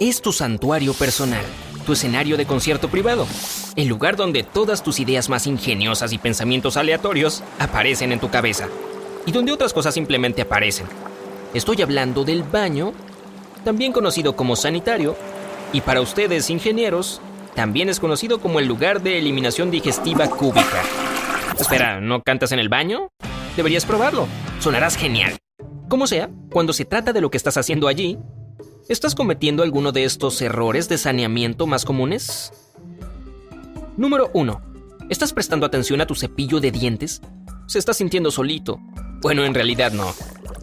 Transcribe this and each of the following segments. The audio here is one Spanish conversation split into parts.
Es tu santuario personal, tu escenario de concierto privado, el lugar donde todas tus ideas más ingeniosas y pensamientos aleatorios aparecen en tu cabeza, y donde otras cosas simplemente aparecen. Estoy hablando del baño, también conocido como sanitario, y para ustedes ingenieros, también es conocido como el lugar de eliminación digestiva cúbica. Espera, ¿no cantas en el baño? Deberías probarlo, sonarás genial. Como sea, cuando se trata de lo que estás haciendo allí, ¿Estás cometiendo alguno de estos errores de saneamiento más comunes? Número 1. ¿Estás prestando atención a tu cepillo de dientes? ¿Se está sintiendo solito? Bueno, en realidad no.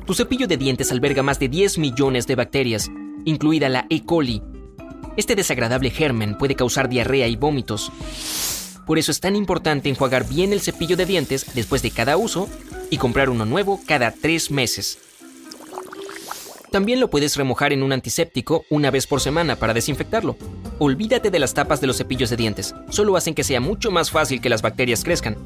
Tu cepillo de dientes alberga más de 10 millones de bacterias, incluida la E. coli. Este desagradable germen puede causar diarrea y vómitos. Por eso es tan importante enjuagar bien el cepillo de dientes después de cada uso y comprar uno nuevo cada tres meses. También lo puedes remojar en un antiséptico una vez por semana para desinfectarlo. Olvídate de las tapas de los cepillos de dientes, solo hacen que sea mucho más fácil que las bacterias crezcan.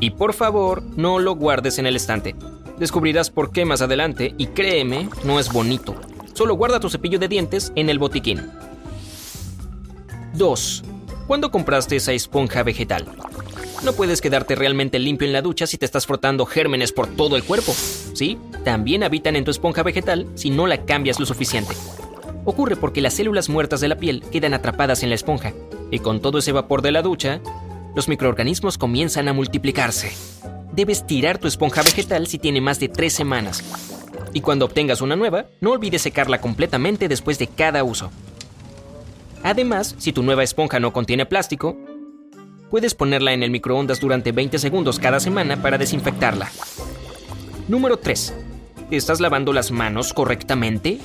Y por favor, no lo guardes en el estante. Descubrirás por qué más adelante y créeme, no es bonito. Solo guarda tu cepillo de dientes en el botiquín. 2. ¿Cuándo compraste esa esponja vegetal? No puedes quedarte realmente limpio en la ducha si te estás frotando gérmenes por todo el cuerpo. ¿Sí? También habitan en tu esponja vegetal si no la cambias lo suficiente. Ocurre porque las células muertas de la piel quedan atrapadas en la esponja, y con todo ese vapor de la ducha, los microorganismos comienzan a multiplicarse. Debes tirar tu esponja vegetal si tiene más de tres semanas. Y cuando obtengas una nueva, no olvides secarla completamente después de cada uso. Además, si tu nueva esponja no contiene plástico, puedes ponerla en el microondas durante 20 segundos cada semana para desinfectarla. Número 3. ¿Te estás lavando las manos correctamente?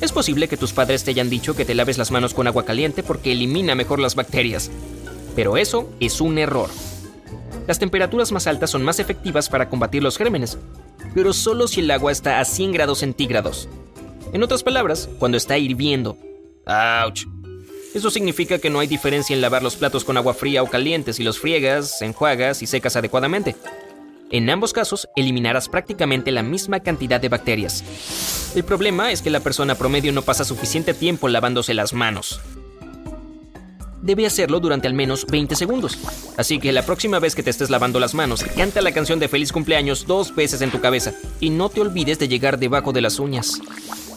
Es posible que tus padres te hayan dicho que te laves las manos con agua caliente porque elimina mejor las bacterias. Pero eso es un error. Las temperaturas más altas son más efectivas para combatir los gérmenes, pero solo si el agua está a 100 grados centígrados. En otras palabras, cuando está hirviendo. ¡Auch! Eso significa que no hay diferencia en lavar los platos con agua fría o caliente si los friegas, enjuagas y secas adecuadamente. En ambos casos, eliminarás prácticamente la misma cantidad de bacterias. El problema es que la persona promedio no pasa suficiente tiempo lavándose las manos. Debe hacerlo durante al menos 20 segundos. Así que la próxima vez que te estés lavando las manos, canta la canción de feliz cumpleaños dos veces en tu cabeza y no te olvides de llegar debajo de las uñas.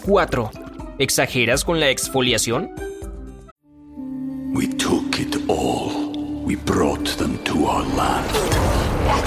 4. ¿Exageras con la exfoliación? we took it all. We brought them to our land.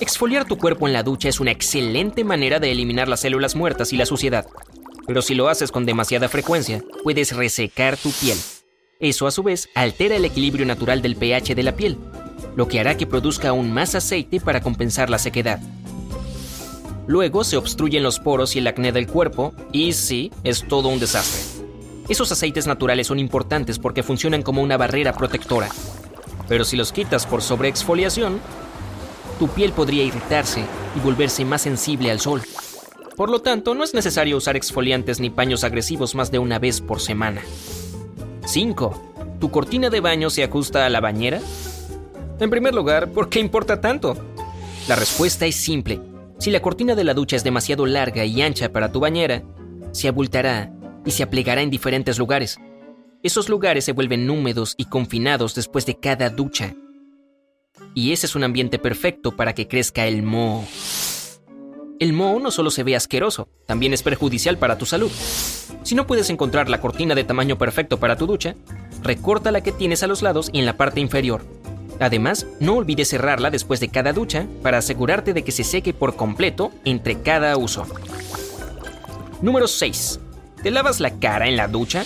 Exfoliar tu cuerpo en la ducha es una excelente manera de eliminar las células muertas y la suciedad. Pero si lo haces con demasiada frecuencia, puedes resecar tu piel. Eso a su vez altera el equilibrio natural del pH de la piel, lo que hará que produzca aún más aceite para compensar la sequedad. Luego se obstruyen los poros y el acné del cuerpo, y sí, es todo un desastre. Esos aceites naturales son importantes porque funcionan como una barrera protectora. Pero si los quitas por sobreexfoliación, tu piel podría irritarse y volverse más sensible al sol. Por lo tanto, no es necesario usar exfoliantes ni paños agresivos más de una vez por semana. 5. ¿Tu cortina de baño se ajusta a la bañera? En primer lugar, ¿por qué importa tanto? La respuesta es simple. Si la cortina de la ducha es demasiado larga y ancha para tu bañera, se abultará y se aplegará en diferentes lugares. Esos lugares se vuelven húmedos y confinados después de cada ducha. Y ese es un ambiente perfecto para que crezca el moho. El moho no solo se ve asqueroso, también es perjudicial para tu salud. Si no puedes encontrar la cortina de tamaño perfecto para tu ducha, recorta la que tienes a los lados y en la parte inferior. Además, no olvides cerrarla después de cada ducha para asegurarte de que se seque por completo entre cada uso. Número 6. ¿Te lavas la cara en la ducha?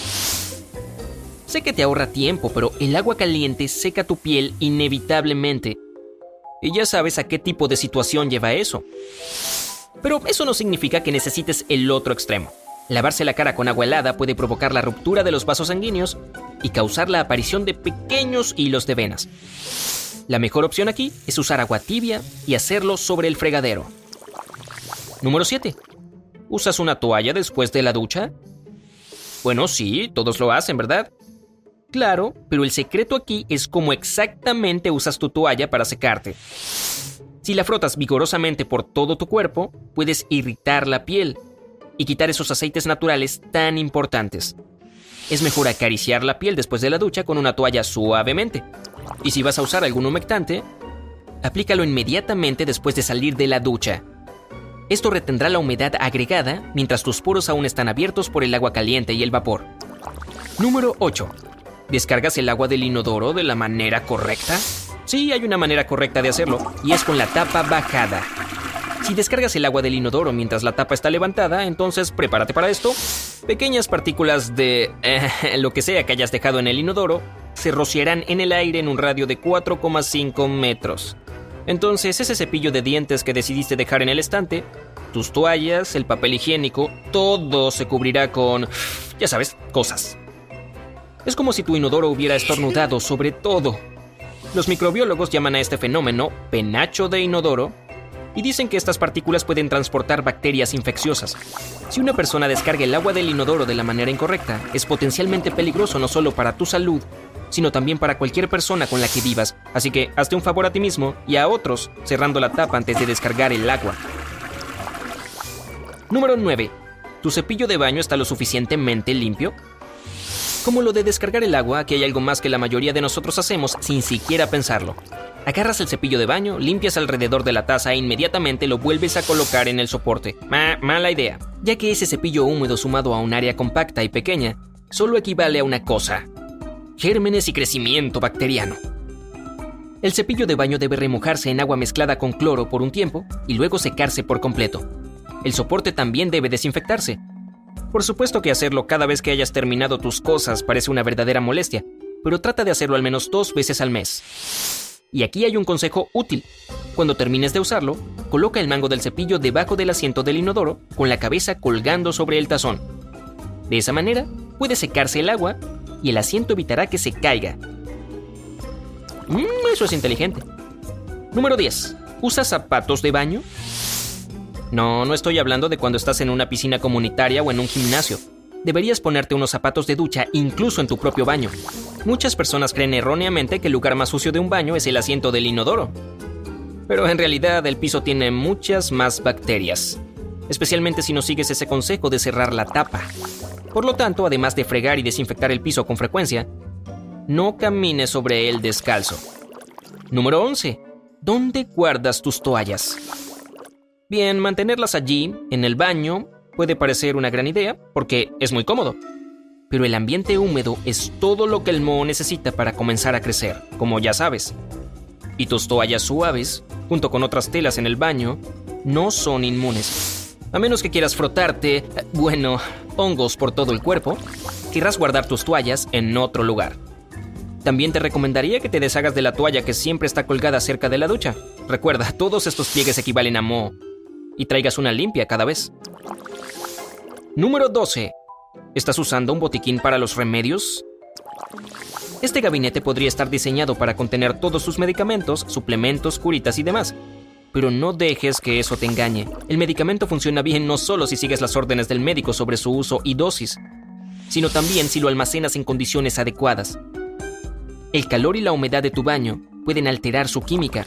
Sé que te ahorra tiempo, pero el agua caliente seca tu piel inevitablemente. Y ya sabes a qué tipo de situación lleva eso. Pero eso no significa que necesites el otro extremo. Lavarse la cara con agua helada puede provocar la ruptura de los vasos sanguíneos y causar la aparición de pequeños hilos de venas. La mejor opción aquí es usar agua tibia y hacerlo sobre el fregadero. Número 7. ¿Usas una toalla después de la ducha? Bueno, sí, todos lo hacen, ¿verdad? Claro, pero el secreto aquí es cómo exactamente usas tu toalla para secarte. Si la frotas vigorosamente por todo tu cuerpo, puedes irritar la piel y quitar esos aceites naturales tan importantes. Es mejor acariciar la piel después de la ducha con una toalla suavemente. Y si vas a usar algún humectante, aplícalo inmediatamente después de salir de la ducha. Esto retendrá la humedad agregada mientras tus poros aún están abiertos por el agua caliente y el vapor. Número 8. ¿Descargas el agua del inodoro de la manera correcta? Sí, hay una manera correcta de hacerlo, y es con la tapa bajada. Si descargas el agua del inodoro mientras la tapa está levantada, entonces prepárate para esto. Pequeñas partículas de eh, lo que sea que hayas dejado en el inodoro se rociarán en el aire en un radio de 4,5 metros. Entonces ese cepillo de dientes que decidiste dejar en el estante, tus toallas, el papel higiénico, todo se cubrirá con, ya sabes, cosas. Es como si tu inodoro hubiera estornudado sobre todo. Los microbiólogos llaman a este fenómeno penacho de inodoro y dicen que estas partículas pueden transportar bacterias infecciosas. Si una persona descarga el agua del inodoro de la manera incorrecta, es potencialmente peligroso no solo para tu salud, sino también para cualquier persona con la que vivas. Así que hazte un favor a ti mismo y a otros cerrando la tapa antes de descargar el agua. Número 9. ¿Tu cepillo de baño está lo suficientemente limpio? Como lo de descargar el agua, aquí hay algo más que la mayoría de nosotros hacemos sin siquiera pensarlo. Agarras el cepillo de baño, limpias alrededor de la taza e inmediatamente lo vuelves a colocar en el soporte. mala idea, ya que ese cepillo húmedo sumado a un área compacta y pequeña solo equivale a una cosa. Gérmenes y crecimiento bacteriano. El cepillo de baño debe remojarse en agua mezclada con cloro por un tiempo y luego secarse por completo. El soporte también debe desinfectarse, por supuesto que hacerlo cada vez que hayas terminado tus cosas parece una verdadera molestia, pero trata de hacerlo al menos dos veces al mes. Y aquí hay un consejo útil. Cuando termines de usarlo, coloca el mango del cepillo debajo del asiento del inodoro con la cabeza colgando sobre el tazón. De esa manera, puede secarse el agua y el asiento evitará que se caiga. Mm, eso es inteligente. Número 10. ¿Usa zapatos de baño? No, no estoy hablando de cuando estás en una piscina comunitaria o en un gimnasio. Deberías ponerte unos zapatos de ducha incluso en tu propio baño. Muchas personas creen erróneamente que el lugar más sucio de un baño es el asiento del inodoro. Pero en realidad el piso tiene muchas más bacterias, especialmente si no sigues ese consejo de cerrar la tapa. Por lo tanto, además de fregar y desinfectar el piso con frecuencia, no camines sobre él descalzo. Número 11. ¿Dónde guardas tus toallas? Bien, mantenerlas allí, en el baño, puede parecer una gran idea, porque es muy cómodo. Pero el ambiente húmedo es todo lo que el moho necesita para comenzar a crecer, como ya sabes. Y tus toallas suaves, junto con otras telas en el baño, no son inmunes. A menos que quieras frotarte, bueno, hongos por todo el cuerpo, querrás guardar tus toallas en otro lugar. También te recomendaría que te deshagas de la toalla que siempre está colgada cerca de la ducha. Recuerda, todos estos pliegues equivalen a moho y traigas una limpia cada vez. Número 12. ¿Estás usando un botiquín para los remedios? Este gabinete podría estar diseñado para contener todos sus medicamentos, suplementos, curitas y demás. Pero no dejes que eso te engañe. El medicamento funciona bien no solo si sigues las órdenes del médico sobre su uso y dosis, sino también si lo almacenas en condiciones adecuadas. El calor y la humedad de tu baño pueden alterar su química,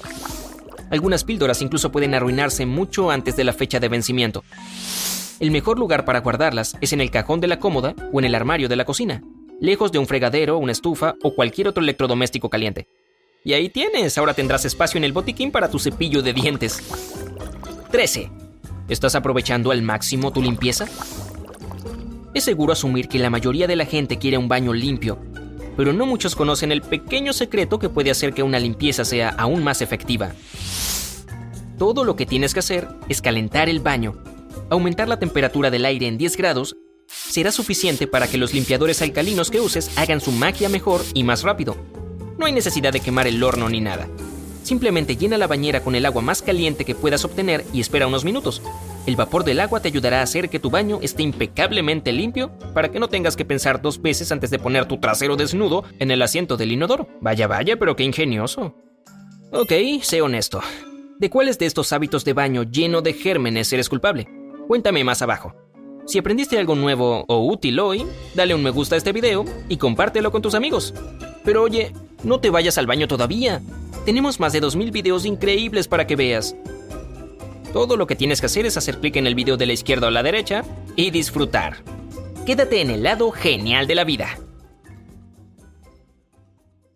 algunas píldoras incluso pueden arruinarse mucho antes de la fecha de vencimiento. El mejor lugar para guardarlas es en el cajón de la cómoda o en el armario de la cocina, lejos de un fregadero, una estufa o cualquier otro electrodoméstico caliente. Y ahí tienes, ahora tendrás espacio en el botiquín para tu cepillo de dientes. 13. ¿Estás aprovechando al máximo tu limpieza? Es seguro asumir que la mayoría de la gente quiere un baño limpio, pero no muchos conocen el pequeño secreto que puede hacer que una limpieza sea aún más efectiva. Todo lo que tienes que hacer es calentar el baño. Aumentar la temperatura del aire en 10 grados será suficiente para que los limpiadores alcalinos que uses hagan su magia mejor y más rápido. No hay necesidad de quemar el horno ni nada. Simplemente llena la bañera con el agua más caliente que puedas obtener y espera unos minutos. El vapor del agua te ayudará a hacer que tu baño esté impecablemente limpio para que no tengas que pensar dos veces antes de poner tu trasero desnudo en el asiento del inodoro. Vaya, vaya, pero qué ingenioso. Ok, sé honesto. ¿De cuáles de estos hábitos de baño lleno de gérmenes eres culpable? Cuéntame más abajo. Si aprendiste algo nuevo o útil hoy, dale un me gusta a este video y compártelo con tus amigos. Pero oye, no te vayas al baño todavía. Tenemos más de 2.000 videos increíbles para que veas. Todo lo que tienes que hacer es hacer clic en el video de la izquierda o la derecha y disfrutar. Quédate en el lado genial de la vida.